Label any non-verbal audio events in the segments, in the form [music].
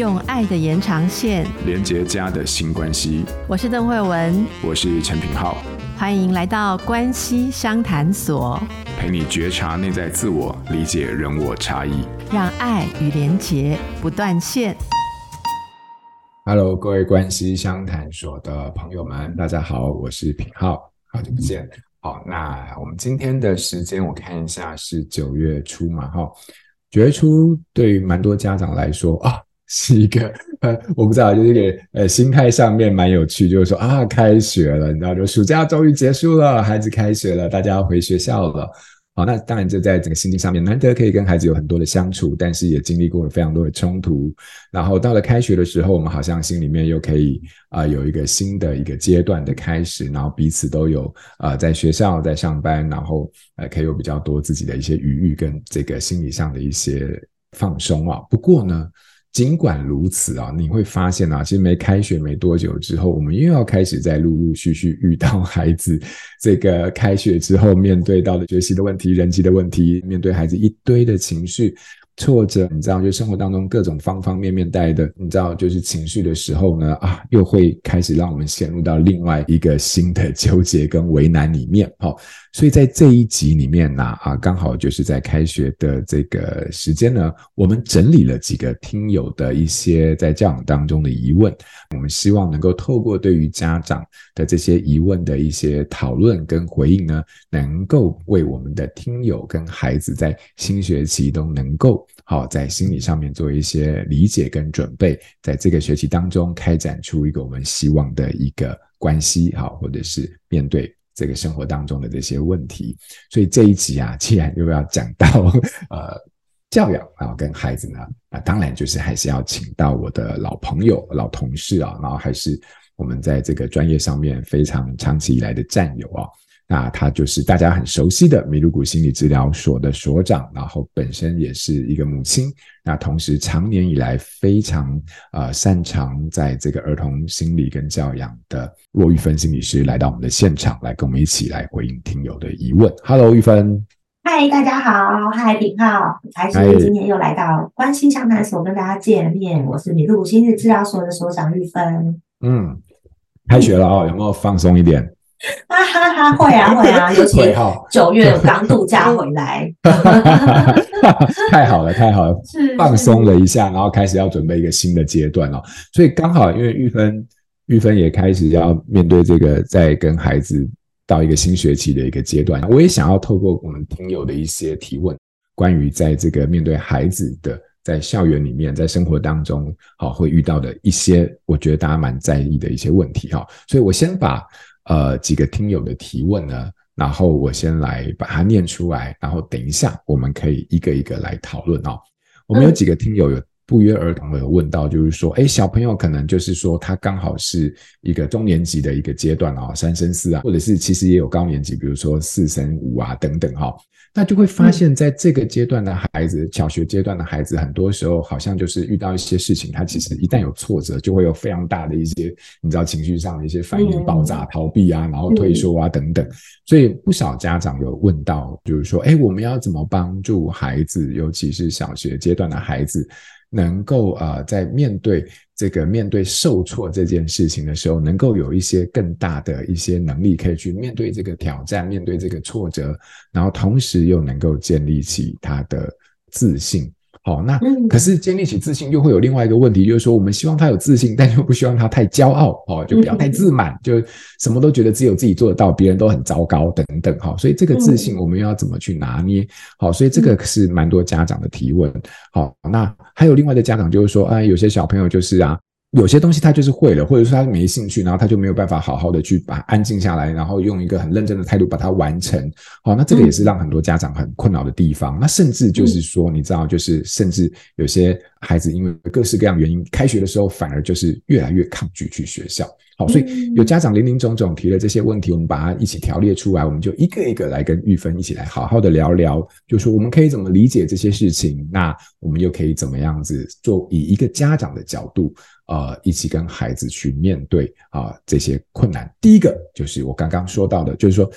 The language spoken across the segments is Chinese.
用爱的延长线连接家的新关系。我是邓慧文，我是陈品浩，欢迎来到关系商谈所，陪你觉察内在自我，理解人我差异，让爱与连结不断线。Hello，各位关系相谈所的朋友们，大家好，我是品浩，好久不见。好，那我们今天的时间我看一下是九月初嘛，哈，九月初对于蛮多家长来说啊。是一个呃，我不知道，就是一个呃，心态上面蛮有趣，就是说啊，开学了，你知道，就暑假终于结束了，孩子开学了，大家要回学校了。好，那当然就在整个心境上面，难得可以跟孩子有很多的相处，但是也经历过了非常多的冲突。然后到了开学的时候，我们好像心里面又可以啊、有一个新的一个阶段的开始，然后彼此都有啊、在学校在上班，然后呃，可以有比较多自己的一些余裕跟这个心理上的一些放松啊。不过呢。尽管如此啊，你会发现啊，其实没开学没多久之后，我们又要开始在陆陆续续遇到孩子 [laughs] 这个开学之后面对到的学习的问题、人际的问题，面对孩子一堆的情绪。挫折，你知道，就生活当中各种方方面面带的，你知道，就是情绪的时候呢，啊，又会开始让我们陷入到另外一个新的纠结跟为难里面。好，所以在这一集里面呢，啊，刚好就是在开学的这个时间呢，我们整理了几个听友的一些在教养当中的疑问，我们希望能够透过对于家长的这些疑问的一些讨论跟回应呢，能够为我们的听友跟孩子在新学期都能够。好，在心理上面做一些理解跟准备，在这个学期当中开展出一个我们希望的一个关系，好，或者是面对这个生活当中的这些问题。所以这一集啊，既然又要讲到 [laughs] 呃教养啊，跟孩子呢，啊，当然就是还是要请到我的老朋友、老同事啊，然后还是我们在这个专业上面非常长期以来的战友啊。那他就是大家很熟悉的米鲁谷心理治疗所的所长，然后本身也是一个母亲，那同时长年以来非常呃擅长在这个儿童心理跟教养的骆玉芬心理师来到我们的现场，来跟我们一起来回应听友的疑问。Hello，玉芬。嗨，大家好。嗨，品皓，还是今天又来到关心相谈所跟大家见面。我是米露谷心理治疗所的所长玉芬。嗯，开学了哦，有没有放松一点？哈哈哈，会啊会啊，尤其九月刚度假回来，[laughs] 太好了太好了，[laughs] 放松了一下，然后开始要准备一个新的阶段了。所以刚好，因为玉芬玉芬也开始要面对这个，在跟孩子到一个新学期的一个阶段，我也想要透过我们听友的一些提问，关于在这个面对孩子的在校园里面，在生活当中，好会遇到的一些，我觉得大家蛮在意的一些问题哈。所以我先把。呃，几个听友的提问呢，然后我先来把它念出来，然后等一下我们可以一个一个来讨论哦。我们有几个听友有不约而同的有问到，就是说，哎，小朋友可能就是说他刚好是一个中年级的一个阶段哦，三升四啊，或者是其实也有高年级，比如说四升五啊等等哈。那就会发现，在这个阶段的孩子，小学阶段的孩子，很多时候好像就是遇到一些事情，他其实一旦有挫折，就会有非常大的一些，你知道情绪上的一些反应，爆炸、逃避啊，然后退缩啊等等。所以不少家长有问到，就是说，哎，我们要怎么帮助孩子，尤其是小学阶段的孩子，能够啊，在面对这个面对受挫这件事情的时候，能够有一些更大的一些能力，可以去面对这个挑战，面对这个挫折，然后同时又能够建立起他的自信。好，那可是建立起自信，又会有另外一个问题，就是说我们希望他有自信，但又不希望他太骄傲，哦，就不要太自满，就什么都觉得只有自己做得到，别人都很糟糕等等，哈，所以这个自信我们要怎么去拿捏？好，所以这个是蛮多家长的提问。好，那还有另外的家长就是说，哎，有些小朋友就是啊。有些东西他就是会了，或者说他没兴趣，然后他就没有办法好好的去把安静下来，然后用一个很认真的态度把它完成。好，那这个也是让很多家长很困扰的地方。那甚至就是说，你知道，就是甚至有些孩子因为各式各样原因，开学的时候反而就是越来越抗拒去学校。好，所以有家长林林总总提了这些问题，我们把它一起条列出来，我们就一个一个来跟玉芬一起来好好的聊聊，就是说我们可以怎么理解这些事情，那我们又可以怎么样子做，以一个家长的角度。呃，一起跟孩子去面对啊、呃、这些困难。第一个就是我刚刚说到的，就是说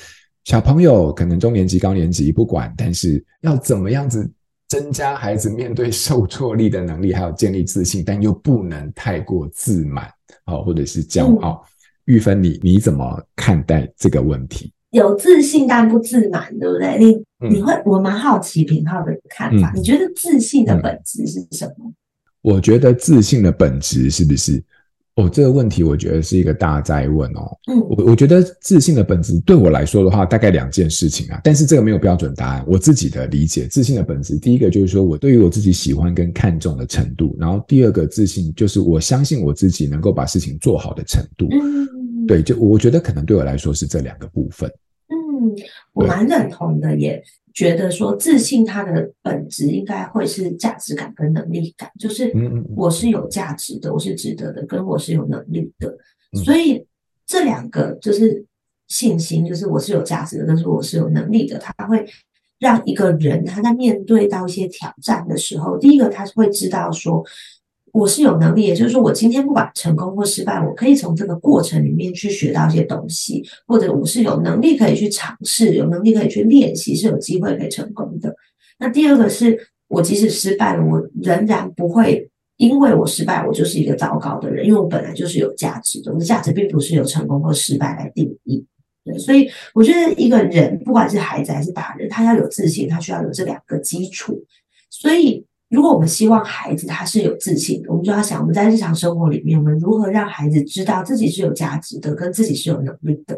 小朋友可能中年级、高年级不管，但是要怎么样子增加孩子面对受挫力的能力，还有建立自信，但又不能太过自满啊，或者是骄傲。嗯玉芬，你你怎么看待这个问题？有自信但不自满，对不对？你、嗯、你会，我蛮好奇平浩的看法、嗯。你觉得自信的本质是什么？我觉得自信的本质是不是？哦，这个问题我觉得是一个大哉问哦。嗯，我我觉得自信的本质对我来说的话，大概两件事情啊。但是这个没有标准答案。我自己的理解，自信的本质，第一个就是说我对于我自己喜欢跟看重的程度，然后第二个自信就是我相信我自己能够把事情做好的程度。嗯。对，就我觉得可能对我来说是这两个部分。嗯，我蛮认同的，也觉得说自信它的本质应该会是价值感跟能力感，就是我是有价值的，我是值得的，跟我是有能力的。所以这两个就是信心，就是我是有价值的，但是我是有能力的，它会让一个人他在面对到一些挑战的时候，第一个他是会知道说。我是有能力，也就是说，我今天不管成功或失败，我可以从这个过程里面去学到一些东西，或者我是有能力可以去尝试，有能力可以去练习，是有机会可以成功的。那第二个是我即使失败了，我仍然不会因为我失败，我就是一个糟糕的人，因为我本来就是有价值的，我的价值并不是由成功或失败来定义。对，所以我觉得一个人，不管是孩子还是大人，他要有自信，他需要有这两个基础，所以。如果我们希望孩子他是有自信的，我们就要想我们在日常生活里面，我们如何让孩子知道自己是有价值的，跟自己是有能力的。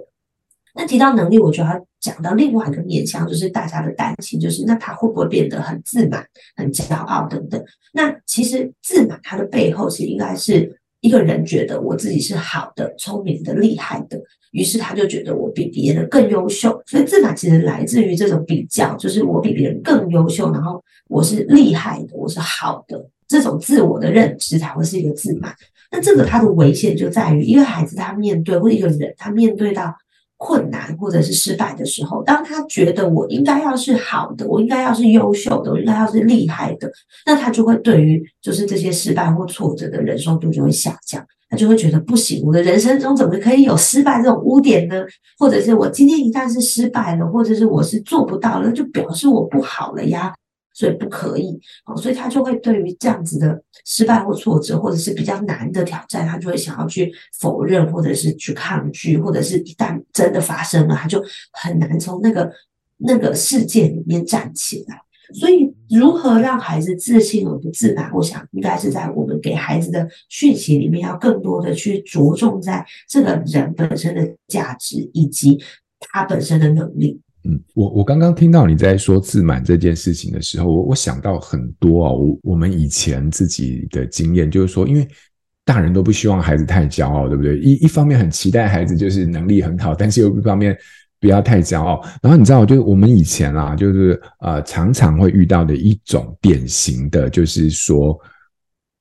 那提到能力，我就要讲到另外一个面向，就是大家的担心，就是那他会不会变得很自满、很骄傲等等？那其实自满它的背后是应该是一个人觉得我自己是好的、聪明的、厉害的，于是他就觉得我比别人更优秀，所以自满其实来自于这种比较，就是我比别人更优秀，然后。我是厉害的，我是好的，这种自我的认知才会是一个自满。那这个它的危险就在于，一个孩子他面对或者一个人他面对到困难或者是失败的时候，当他觉得我应该要是好的，我应该要是优秀的，我应该要是厉害的，那他就会对于就是这些失败或挫折的忍受度就会下降，他就会觉得不行，我的人生中怎么可以有失败这种污点呢？或者是我今天一旦是失败了，或者是我是做不到了，就表示我不好了呀。所以不可以哦，所以他就会对于这样子的失败或挫折，或者是比较难的挑战，他就会想要去否认，或者是去抗拒，或者是一旦真的发生了，他就很难从那个那个事件里面站起来。所以，如何让孩子自信而不自满，我想应该是在我们给孩子的讯息里面，要更多的去着重在这个人本身的价值以及他本身的能力。嗯，我我刚刚听到你在说自满这件事情的时候，我我想到很多啊，我我们以前自己的经验就是说，因为大人都不希望孩子太骄傲，对不对？一一方面很期待孩子就是能力很好，但是又一方面不要太骄傲。然后你知道，就是我们以前啊，就是呃常常会遇到的一种典型的，就是说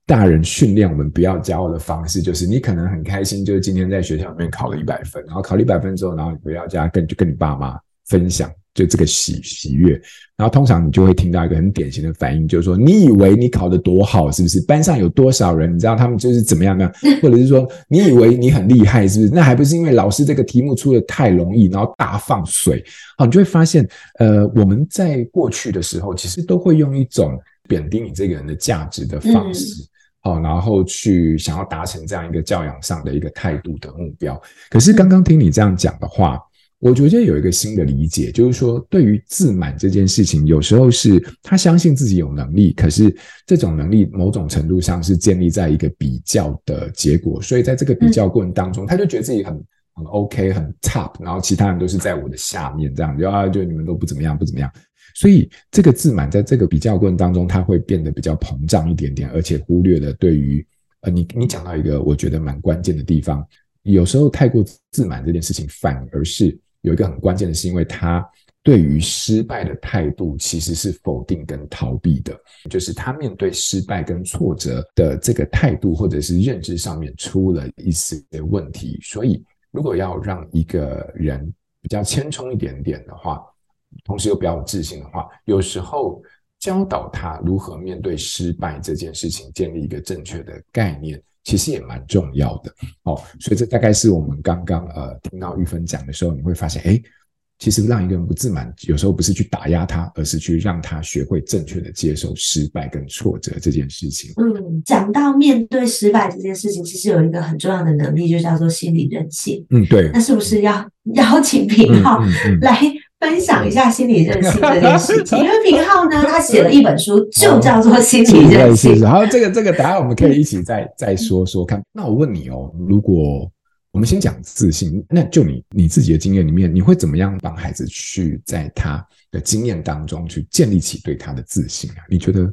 大人训练我们不要骄傲的方式，就是你可能很开心，就是今天在学校里面考了一百分，然后考了一百分之后，然后你回到家跟就跟你爸妈。分享就这个喜喜悦，然后通常你就会听到一个很典型的反应，就是说你以为你考得多好，是不是？班上有多少人，你知道他们就是怎么样呢？[laughs] 或者是说你以为你很厉害，是不是？那还不是因为老师这个题目出的太容易，然后大放水。好，你就会发现，呃，我们在过去的时候，其实都会用一种贬低你这个人的价值的方式，好，然后去想要达成这样一个教养上的一个态度的目标。可是刚刚听你这样讲的话。我觉得有一个新的理解，就是说，对于自满这件事情，有时候是他相信自己有能力，可是这种能力某种程度上是建立在一个比较的结果，所以在这个比较过程当中，他就觉得自己很很 OK，很 top，然后其他人都是在我的下面，这样就啊，就你们都不怎么样，不怎么样，所以这个自满在这个比较过程当中，他会变得比较膨胀一点点，而且忽略了对于呃，你你讲到一个我觉得蛮关键的地方，有时候太过自满这件事情反而是。有一个很关键的是，因为他对于失败的态度其实是否定跟逃避的，就是他面对失败跟挫折的这个态度或者是认知上面出了一些问题。所以，如果要让一个人比较谦冲一点点的话，同时又比较有自信的话，有时候教导他如何面对失败这件事情，建立一个正确的概念。其实也蛮重要的哦，所以这大概是我们刚刚呃听到玉芬讲的时候，你会发现，哎，其实让一个人不自满，有时候不是去打压他，而是去让他学会正确的接受失败跟挫折这件事情。嗯，讲到面对失败这件事情，其实有一个很重要的能力，就叫做心理韧性。嗯，对。那是不是要邀请品皓来分享一下心理韧性这件事情？[laughs] 因为平浩呢，他写了一本书，就叫做《心理韧性》。[laughs] 好，这个这个答案我们可以一起再再说说看。那我问你哦，如果我们先讲自信，那就你你自己的经验里面，你会怎么样帮孩子去在他的经验当中去建立起对他的自信啊？你觉得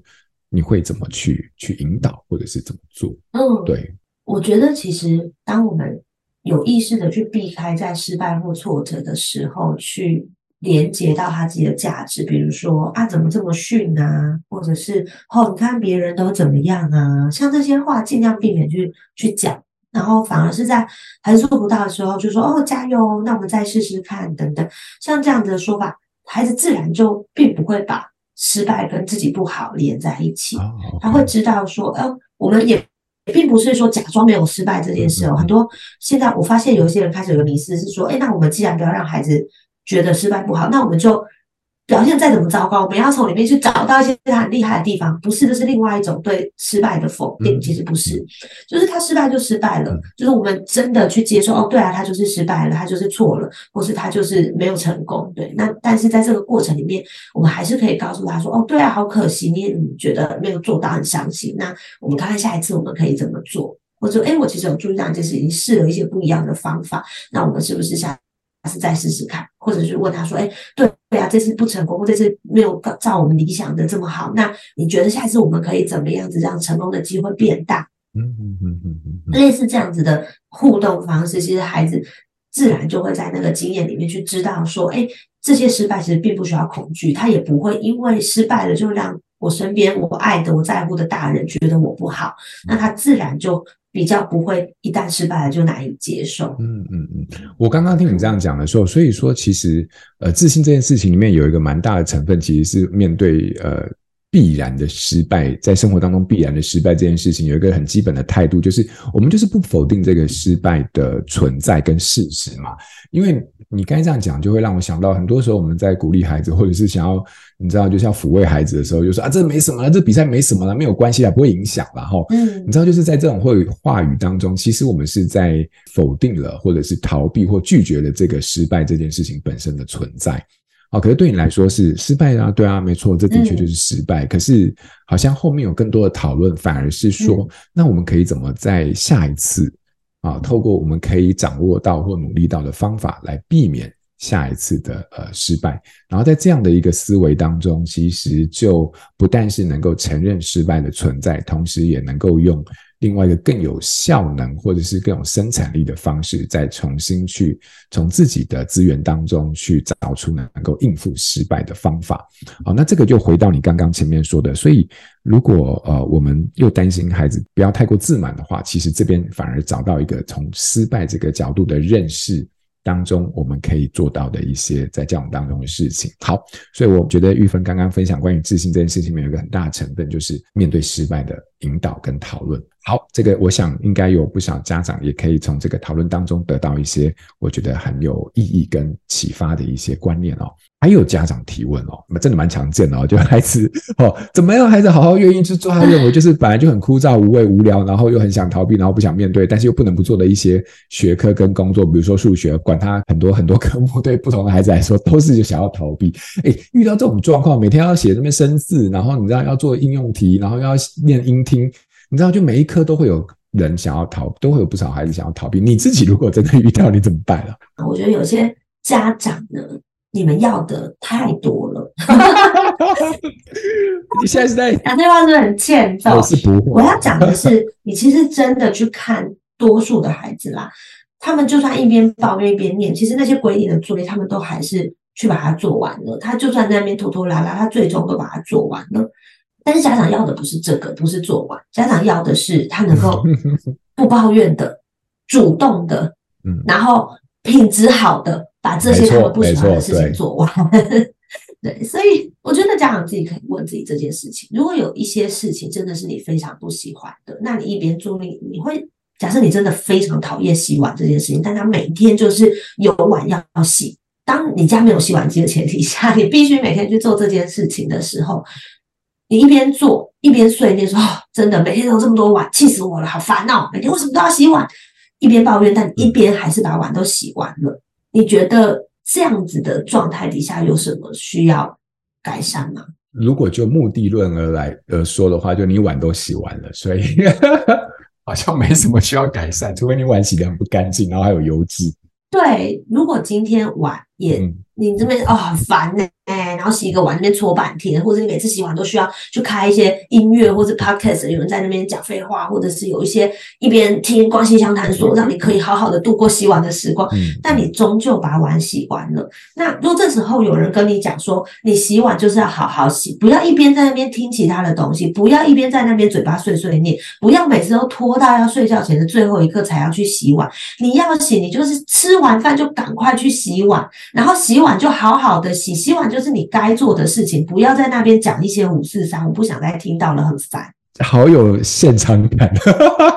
你会怎么去去引导，或者是怎么做？嗯，对，我觉得其实当我们有意识的去避开在失败或挫折的时候，去连接到他自己的价值，比如说啊，怎么这么逊啊，或者是哦，你看别人都怎么样啊，像这些话尽量避免去去讲。然后反而是在孩子做不到的时候，就说哦，加油，那我们再试试看等等，像这样子的说法，孩子自然就并不会把失败跟自己不好连在一起。他会知道说，哦，我们也并不是说假装没有失败这件事哦。很多现在我发现有一些人开始有个迷思是说，哎，那我们既然不要让孩子觉得失败不好，那我们就。表现再怎么糟糕，我们要从里面去找到一些他很厉害的地方。不是，这是另外一种对失败的否定。其实不是，就是他失败就失败了。就是我们真的去接受，哦，对啊，他就是失败了，他就是错了，或是他就是没有成功。对，那但是在这个过程里面，我们还是可以告诉他说，哦，对啊，好可惜，你也觉得没有做到，很伤心。那我们看看下一次我们可以怎么做？或者，哎，我其实有注意到这件事情，试了一些不一样的方法。那我们是不是下次再试试看？或者是问他说，哎，对。对啊，这次不成功，或这次没有照我们理想的这么好，那你觉得下次我们可以怎么样子让成功的机会变大？嗯嗯嗯嗯嗯，类似这样子的互动方式，其实孩子自然就会在那个经验里面去知道说，哎，这些失败其实并不需要恐惧，他也不会因为失败了就让我身边我爱的、我在乎的大人觉得我不好，那他自然就。比较不会一旦失败了就难以接受。嗯嗯嗯，我刚刚听你这样讲的时候，所以说其实呃，自信这件事情里面有一个蛮大的成分，其实是面对呃必然的失败，在生活当中必然的失败这件事情，有一个很基本的态度，就是我们就是不否定这个失败的存在跟事实嘛，因为。你刚才这样讲，就会让我想到，很多时候我们在鼓励孩子，或者是想要，你知道，就是要抚慰孩子的时候，就说啊，这没什么了，这比赛没什么了，没有关系啊，不会影响了哈。嗯，你知道，就是在这种会话语当中，其实我们是在否定了，或者是逃避或拒绝了这个失败这件事情本身的存在。好，可是对你来说是失败啊，对啊，没错，这的确就是失败。可是好像后面有更多的讨论，反而是说，那我们可以怎么在下一次？啊，透过我们可以掌握到或努力到的方法来避免下一次的呃失败，然后在这样的一个思维当中，其实就不但是能够承认失败的存在，同时也能够用。另外一个更有效能，或者是更有生产力的方式，再重新去从自己的资源当中去找出能够应付失败的方法。好，那这个就回到你刚刚前面说的，所以如果呃我们又担心孩子不要太过自满的话，其实这边反而找到一个从失败这个角度的认识。当中我们可以做到的一些在交往当中的事情。好，所以我觉得玉芬刚刚分享关于自信这件事情里面有一个很大成分，就是面对失败的引导跟讨论。好，这个我想应该有不少家长也可以从这个讨论当中得到一些我觉得很有意义跟启发的一些观念哦。还有家长提问哦，那真的蛮常见的哦，[laughs] 就孩子哦，怎么样？孩子好好愿意去做他认为就是本来就很枯燥无味无聊，然后又很想逃避，然后不想面对，但是又不能不做的一些学科跟工作，比如说数学，管他很多很多科目，对不同的孩子来说都是就想要逃避。诶，遇到这种状况，每天要写那边生字，然后你知道要做应用题，然后要念音听，你知道就每一科都会有人想要逃，都会有不少孩子想要逃避。你自己如果真的遇到，你怎么办啊？我觉得有些家长呢。你们要的太多了，[laughs] 你现在是在 [laughs] 讲这话是不是很欠揍？我是不会。我要讲的是，你其实真的去看多数的孩子啦，他们就算一边抱怨一边念，其实那些规定的作业，他们都还是去把它做完了。他就算在那边拖拖拉拉，他最终都把它做完了。但是家长要的不是这个，不是做完，家长要的是他能够 [laughs] 不抱怨的、主动的，然后品质好的。把这些他们不喜欢的事情做完，对，[laughs] 对，所以我觉得家长自己可以问自己这件事情：如果有一些事情真的是你非常不喜欢的，那你一边做，你你会假设你真的非常讨厌洗碗这件事情，但他每天就是有碗要洗，当你家没有洗碗机的前提下，你必须每天去做这件事情的时候，你一边做一边碎念说：“哦，真的每天都这么多碗，气死我了，好烦哦！每天为什么都要洗碗？”一边抱怨，但你一边还是把碗都洗完了。你觉得这样子的状态底下有什么需要改善吗？如果就目的论而来而说的话，就你碗都洗完了，所以 [laughs] 好像没什么需要改善，除非你碗洗得很不干净，然后还有油脂。对，如果今天碗也、嗯、你这边哦很烦呢。哎，然后洗一个碗那边搓半天，或者你每次洗碗都需要去开一些音乐或者 podcast，有人在那边讲废话，或者是有一些一边听关系相谈所，让你可以好好的度过洗碗的时光。嗯，但你终究把碗洗完了。那如果这时候有人跟你讲说，你洗碗就是要好好洗，不要一边在那边听其他的东西，不要一边在那边嘴巴碎碎念，不要每次都拖到要睡觉前的最后一刻才要去洗碗。你要洗，你就是吃完饭就赶快去洗碗，然后洗碗就好好的洗，洗碗就。是你该做的事情，不要在那边讲一些五四三，我不想再听到了，很烦。好有现场感，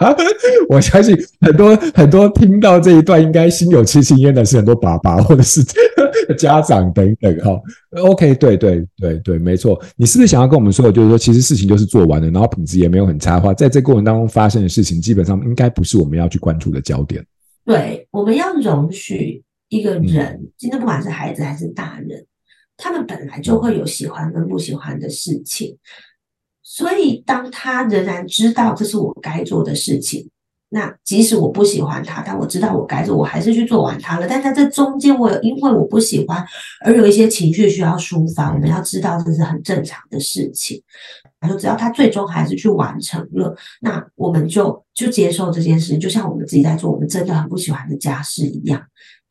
[laughs] 我相信很多很多听到这一段应该心有戚戚焉的是很多爸爸或者是 [laughs] 家长等等哈。OK，对对对对，没错。你是不是想要跟我们说的，就是说其实事情就是做完了，然后品质也没有很差的话，在这过程当中发生的事情，基本上应该不是我们要去关注的焦点。对，我们要容许一个人，今天不管是孩子还是大人。他们本来就会有喜欢跟不喜欢的事情，所以当他仍然知道这是我该做的事情，那即使我不喜欢他，但我知道我该做，我还是去做完他了。但在这中间，我有因为我不喜欢而有一些情绪需要抒发，我们要知道这是很正常的事情。然后只要他最终还是去完成了，那我们就就接受这件事，就像我们自己在做我们真的很不喜欢的家事一样。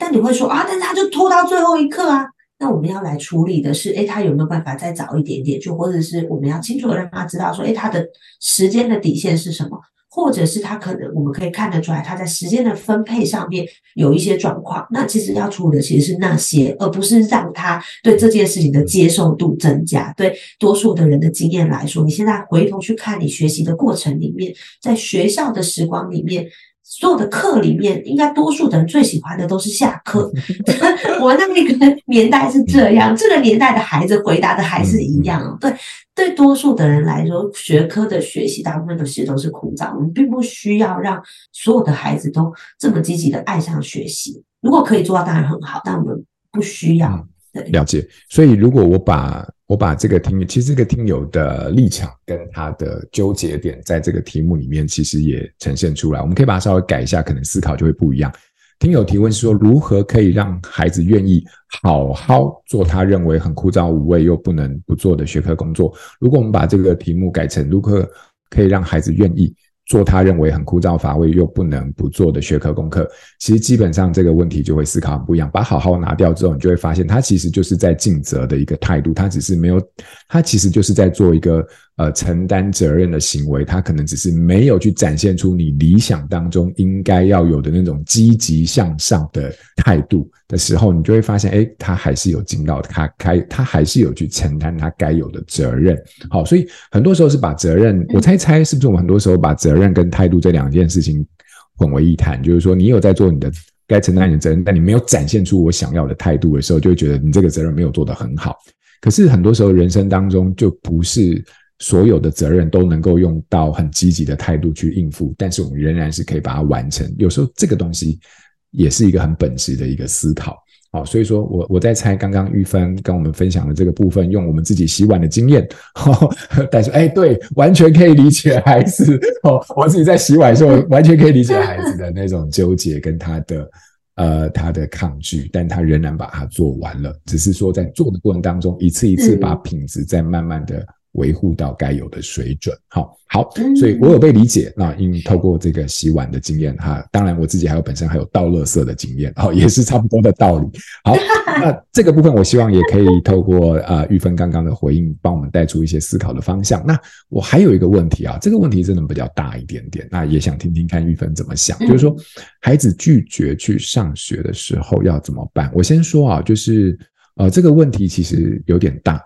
但你会说啊，但是他就拖到最后一刻啊。那我们要来处理的是，诶，他有没有办法再早一点点？就或者是我们要清楚的让他知道说，诶，他的时间的底线是什么？或者是他可能我们可以看得出来，他在时间的分配上面有一些状况。那其实要处理的其实是那些，而不是让他对这件事情的接受度增加。对多数的人的经验来说，你现在回头去看你学习的过程里面，在学校的时光里面。所有的课里面，应该多数的人最喜欢的都是下课。[laughs] 我那个年代是这样，这个年代的孩子回答的还是一样。对，对多数的人来说，学科的学习大部分的其实都是枯燥。我们并不需要让所有的孩子都这么积极的爱上学习。如果可以做到，当然很好，但我们不需要。对，了解。所以，如果我把我把这个听，其实这个听友的立场跟他的纠结点，在这个题目里面，其实也呈现出来。我们可以把它稍微改一下，可能思考就会不一样。听友提问说，如何可以让孩子愿意好好做他认为很枯燥无味又不能不做的学科工作？如果我们把这个题目改成，如何可以让孩子愿意做他认为很枯燥乏味又不能不做的学科功课，其实基本上这个问题就会思考很不一样。把好好拿掉之后，你就会发现他其实就是在尽责的一个态度，他只是没有，他其实就是在做一个。呃，承担责任的行为，他可能只是没有去展现出你理想当中应该要有的那种积极向上的态度的时候，你就会发现，诶，他还是有尽到他该，他还是有去承担他该有的责任。好，所以很多时候是把责任，我猜猜是不是我们很多时候把责任跟态度这两件事情混为一谈？就是说，你有在做你的该承担你的责任，但你没有展现出我想要的态度的时候，就会觉得你这个责任没有做得很好。可是很多时候人生当中就不是。所有的责任都能够用到很积极的态度去应付，但是我们仍然是可以把它完成。有时候这个东西也是一个很本质的一个思考。好，所以说我我在猜，刚刚玉芬跟我们分享的这个部分，用我们自己洗碗的经验，[laughs] 但是哎，对，完全可以理解孩子 [laughs] 哦。我自己在洗碗的时候，完全可以理解孩子的那种纠结跟他的呃他的抗拒，但他仍然把它做完了。只是说在做的过程当中，一次一次把品质在慢慢的。维护到该有的水准，好，好，所以我有被理解。那因为透过这个洗碗的经验，哈，当然我自己还有本身还有倒垃圾的经验，好，[laughs] 也是差不多的道理。好，[laughs] 那这个部分我希望也可以透过啊玉芬刚刚的回应，帮我们带出一些思考的方向。那我还有一个问题啊，这个问题真的比较大一点点，那也想听听看玉芬怎么想，就是说孩子拒绝去上学的时候要怎么办？我先说啊，就是呃这个问题其实有点大。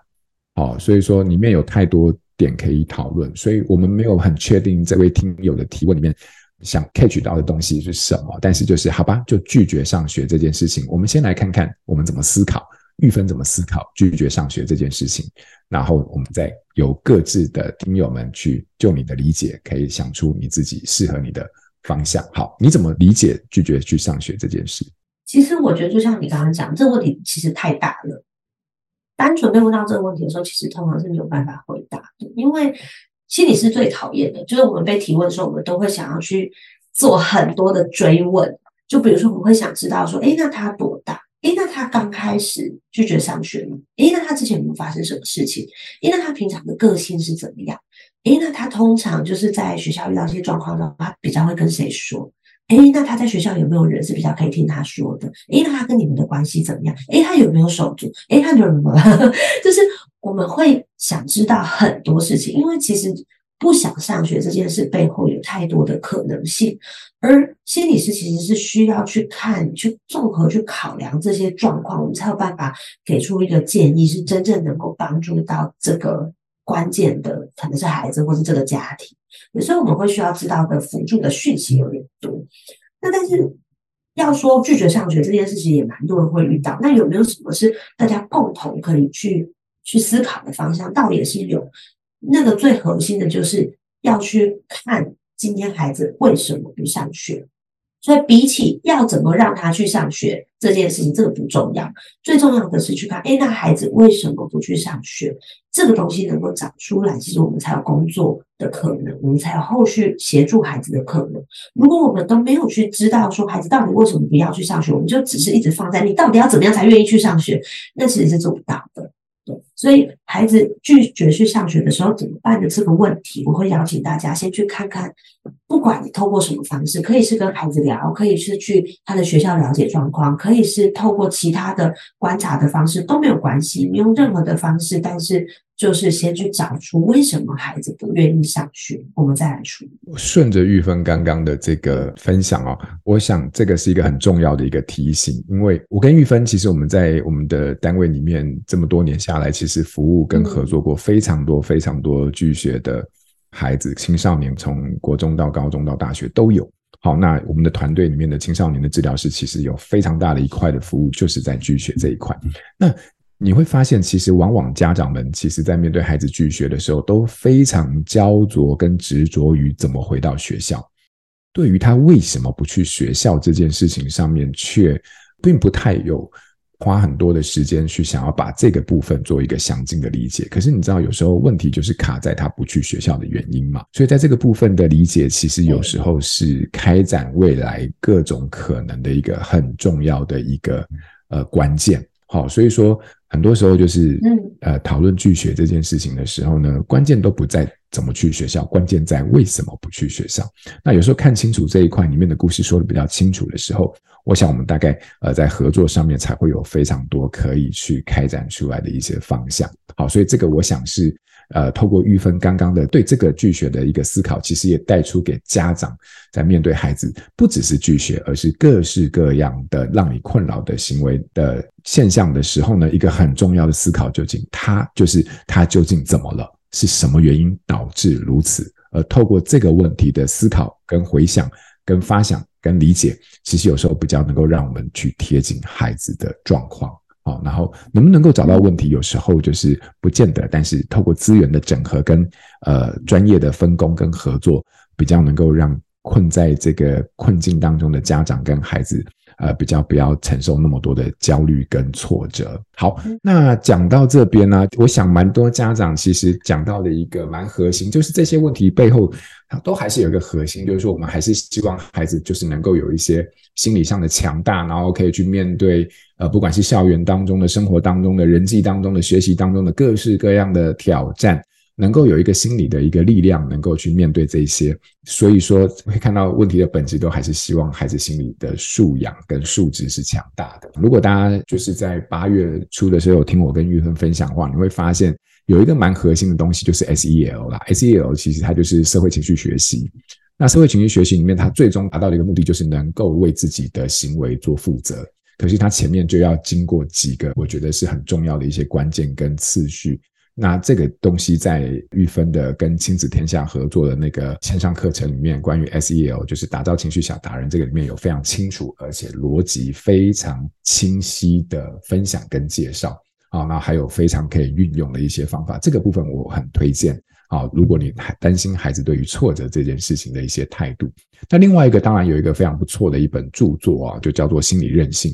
哦，所以说里面有太多点可以讨论，所以我们没有很确定这位听友的提问里面想 catch 到的东西是什么，但是就是好吧，就拒绝上学这件事情，我们先来看看我们怎么思考，玉芬怎么思考拒绝上学这件事情，然后我们再由各自的听友们去就你的理解，可以想出你自己适合你的方向。好，你怎么理解拒绝去上学这件事？其实我觉得，就像你刚刚讲，这个问题其实太大了。单纯被问到这个问题的时候，其实通常是没有办法回答的，因为心理师最讨厌的就是我们被提问的时候，我们都会想要去做很多的追问。就比如说，我们会想知道说，诶，那他多大？诶，那他刚开始拒绝上学吗？诶，那他之前有没有发生什么事情？诶，那他平常的个性是怎么样？诶，那他通常就是在学校遇到一些状况的话，他比较会跟谁说？哎，那他在学校有没有人是比较可以听他说的？哎，那他跟你们的关系怎么样？哎，他有没有手足？哎，他有什么？[laughs] 就是我们会想知道很多事情，因为其实不想上学这件事背后有太多的可能性，而心理师其实是需要去看、去综合去考量这些状况，我们才有办法给出一个建议，是真正能够帮助到这个关键的，可能是孩子或是这个家庭。有时候我们会需要知道的辅助的讯息有点多，那但是要说拒绝上学这件事情也蛮多人会遇到。那有没有什么是大家共同可以去去思考的方向？倒也是有，那个最核心的就是要去看今天孩子为什么不上学。所以，比起要怎么让他去上学这件事情，这个不重要。最重要的是去看，诶，那孩子为什么不去上学？这个东西能够找出来，其实我们才有工作的可能，我们才有后续协助孩子的可能。如果我们都没有去知道说孩子到底为什么不要去上学，我们就只是一直放在你到底要怎么样才愿意去上学，那其实是做不到的。对所以，孩子拒绝去上学的时候怎么办的这个问题，我会邀请大家先去看看。不管你透过什么方式，可以是跟孩子聊，可以是去他的学校了解状况，可以是透过其他的观察的方式都没有关系。你用任何的方式，但是就是先去找出为什么孩子不愿意上学，我们再来处理。顺着玉芬刚刚的这个分享哦，我想这个是一个很重要的一个提醒，因为我跟玉芬其实我们在我们的单位里面这么多年下来，其实服务跟合作过非常多非常多拒学的。孩子、青少年从国中到高中到大学都有。好，那我们的团队里面的青少年的治疗师，其实有非常大的一块的服务，就是在拒学这一块。那你会发现，其实往往家长们其实在面对孩子拒学的时候，都非常焦灼跟执着于怎么回到学校。对于他为什么不去学校这件事情上面，却并不太有。花很多的时间去想要把这个部分做一个详尽的理解，可是你知道有时候问题就是卡在他不去学校的原因嘛，所以在这个部分的理解，其实有时候是开展未来各种可能的一个很重要的一个呃关键。好，所以说很多时候就是嗯呃讨论拒学这件事情的时候呢，关键都不在怎么去学校，关键在为什么不去学校。那有时候看清楚这一块里面的故事说的比较清楚的时候。我想，我们大概呃在合作上面才会有非常多可以去开展出来的一些方向。好，所以这个我想是呃透过玉芬刚刚的对这个拒学的一个思考，其实也带出给家长在面对孩子不只是拒学，而是各式各样的让你困扰的行为的现象的时候呢，一个很重要的思考，究竟他就是他究竟怎么了？是什么原因导致如此？而透过这个问题的思考跟回想跟发想。跟理解，其实有时候比较能够让我们去贴近孩子的状况，哦，然后能不能够找到问题，有时候就是不见得，但是透过资源的整合跟呃专业的分工跟合作，比较能够让困在这个困境当中的家长跟孩子。呃，比较不要承受那么多的焦虑跟挫折。好，那讲到这边呢，我想蛮多家长其实讲到的一个蛮核心，就是这些问题背后，都还是有一个核心，就是说我们还是希望孩子就是能够有一些心理上的强大，然后可以去面对呃，不管是校园当中的生活当中的人际当中的学习当中的各式各样的挑战。能够有一个心理的一个力量，能够去面对这些，所以说会看到问题的本质，都还是希望孩子心理的素养跟素质是强大的。如果大家就是在八月初的时候有听我跟玉芬分享的话，你会发现有一个蛮核心的东西，就是 SEL 啦。SEL 其实它就是社会情绪学习。那社会情绪学习里面，它最终达到的一个目的，就是能够为自己的行为做负责。可是它前面就要经过几个，我觉得是很重要的一些关键跟次序。那这个东西在玉芬的跟亲子天下合作的那个线上课程里面，关于 SEL 就是打造情绪小达人，这个里面有非常清楚而且逻辑非常清晰的分享跟介绍啊，那还有非常可以运用的一些方法，这个部分我很推荐啊。如果你还担心孩子对于挫折这件事情的一些态度，那另外一个当然有一个非常不错的一本著作啊，就叫做《心理韧性》，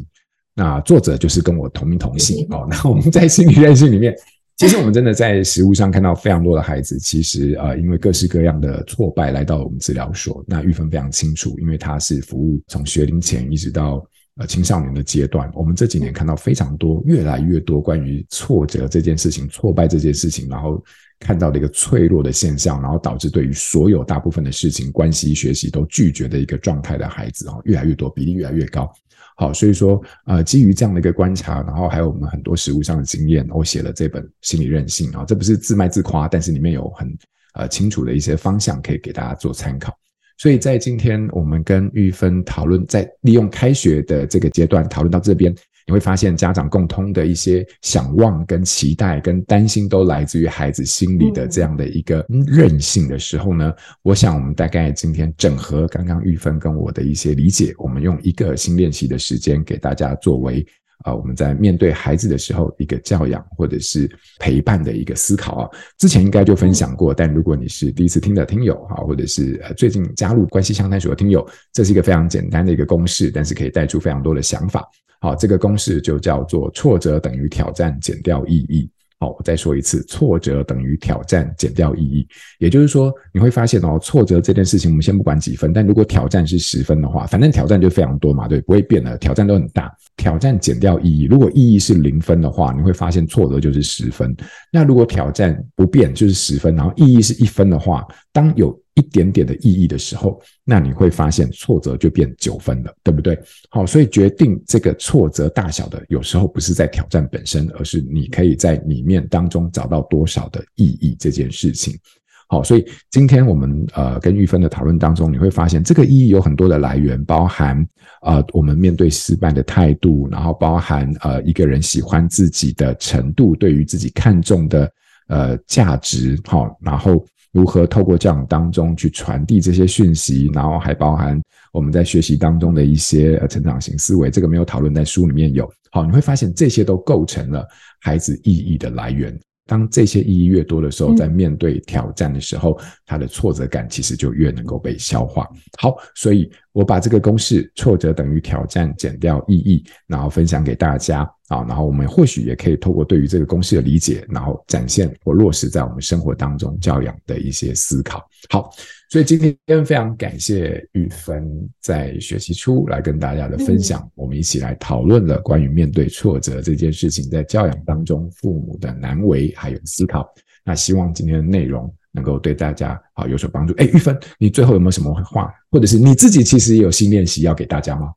那作者就是跟我同名同姓哦。那我们在《心理韧性》里面。其实我们真的在食物上看到非常多的孩子，其实呃，因为各式各样的挫败来到我们治疗所。那玉芬非常清楚，因为他是服务从学龄前一直到呃青少年的阶段。我们这几年看到非常多、越来越多关于挫折这件事情、挫败这件事情，然后看到的一个脆弱的现象，然后导致对于所有大部分的事情、关系、学习都拒绝的一个状态的孩子哦，越来越多，比例越来越高。好，所以说，呃，基于这样的一个观察，然后还有我们很多实务上的经验，我写了这本《心理韧性》啊，这不是自卖自夸，但是里面有很呃清楚的一些方向可以给大家做参考。所以在今天我们跟玉芬讨论，在利用开学的这个阶段讨论到这边。你会发现，家长共通的一些想望、跟期待、跟担心，都来自于孩子心里的这样的一个韧性的时候呢，我想我们大概今天整合刚刚玉芬跟我的一些理解，我们用一个新练习的时间给大家作为啊，我们在面对孩子的时候一个教养或者是陪伴的一个思考啊。之前应该就分享过，但如果你是第一次听的听友哈，或者是呃最近加入关系相谈所的听友，这是一个非常简单的一个公式，但是可以带出非常多的想法。好，这个公式就叫做挫折等于挑战减掉意义。好，我再说一次，挫折等于挑战减掉意义。也就是说，你会发现哦，挫折这件事情，我们先不管几分，但如果挑战是十分的话，反正挑战就非常多嘛，对，不会变的，挑战都很大。挑战减掉意义，如果意义是零分的话，你会发现挫折就是十分。那如果挑战不变就是十分，然后意义是一分的话，当有一点点的意义的时候，那你会发现挫折就变九分了，对不对？好，所以决定这个挫折大小的，有时候不是在挑战本身，而是你可以在里面当中找到多少的意义这件事情。好，所以今天我们呃跟玉芬的讨论当中，你会发现这个意义有很多的来源，包含呃我们面对失败的态度，然后包含呃一个人喜欢自己的程度，对于自己看重的呃价值，好，然后。如何透过教养当中去传递这些讯息，然后还包含我们在学习当中的一些呃成长型思维，这个没有讨论在书里面有。好，你会发现这些都构成了孩子意义的来源。当这些意义越多的时候，在面对挑战的时候，他的挫折感其实就越能够被消化。好，所以我把这个公式“挫折等于挑战减掉意义”，然后分享给大家啊，然后我们或许也可以透过对于这个公式的理解，然后展现或落实在我们生活当中教养的一些思考。好。所以今天非常感谢玉芬在学习初来跟大家的分享，我们一起来讨论了关于面对挫折这件事情，在教养当中父母的难为还有思考。那希望今天的内容能够对大家啊有所帮助。哎，玉芬，你最后有没有什么话，或者是你自己其实也有新练习要给大家吗？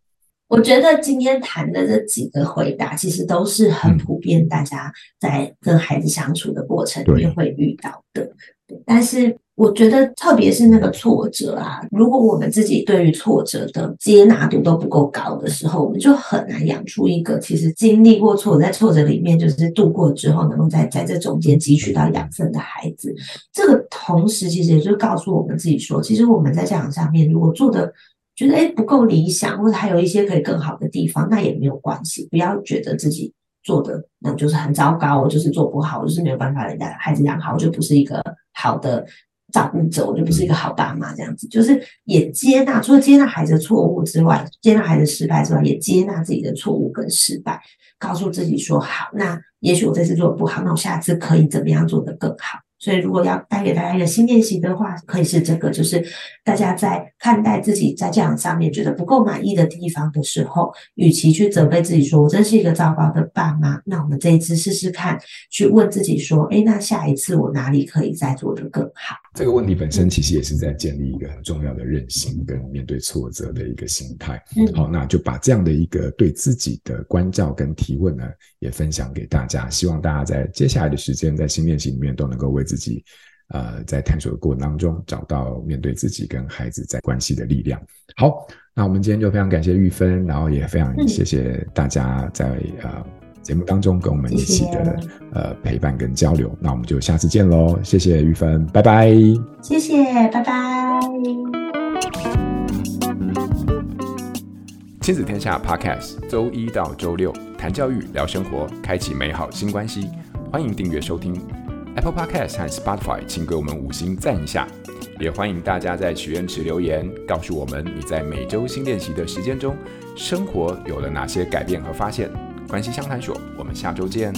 我觉得今天谈的这几个回答，其实都是很普遍，大家在跟孩子相处的过程里面会遇到的。对，但是。我觉得，特别是那个挫折啊，如果我们自己对于挫折的接纳度都不够高的时候，我们就很难养出一个其实经历过挫折，在挫折里面就是度过之后，能够在在这中间汲取到养分的孩子。这个同时，其实也就告诉我们自己说，其实我们在教养上面，如果做的觉得诶不够理想，或者还有一些可以更好的地方，那也没有关系，不要觉得自己做的那就是很糟糕，我就是做不好，我就是没有办法人家孩子养好，我就不是一个好的。照顾者，我就不是一个好爸妈，这样子，就是也接纳，除了接纳孩子的错误之外，接纳孩子失败之外，也接纳自己的错误跟失败，告诉自己说好，那也许我这次做的不好，那我下次可以怎么样做得更好。所以，如果要带给大家一个新练习的话，可以是这个，就是大家在看待自己在这样上面觉得不够满意的地方的时候，与其去责备自己说“我真是一个糟糕的爸妈”，那我们这一次试试看，去问自己说：“诶，那下一次我哪里可以再做得更好？”这个问题本身其实也是在建立一个很重要的韧性跟面对挫折的一个心态。嗯，好，那就把这样的一个对自己的关照跟提问呢，也分享给大家，希望大家在接下来的时间在新练习里面都能够为自己，呃，在探索的过程当中找到面对自己跟孩子在关系的力量。好，那我们今天就非常感谢玉芬，然后也非常谢谢大家在呃节目当中跟我们一起的谢谢呃陪伴跟交流。那我们就下次见喽，谢谢玉芬，拜拜。谢谢，拜拜。亲子天下 Podcast，周一到周六谈教育、聊生活，开启美好新关系。欢迎订阅收听 Apple Podcast 和 Spotify，请给我们五星赞一下。也欢迎大家在许愿池留言，告诉我们你在每周新练习的时间中，生活有了哪些改变和发现。关系相谈所，我们下周见。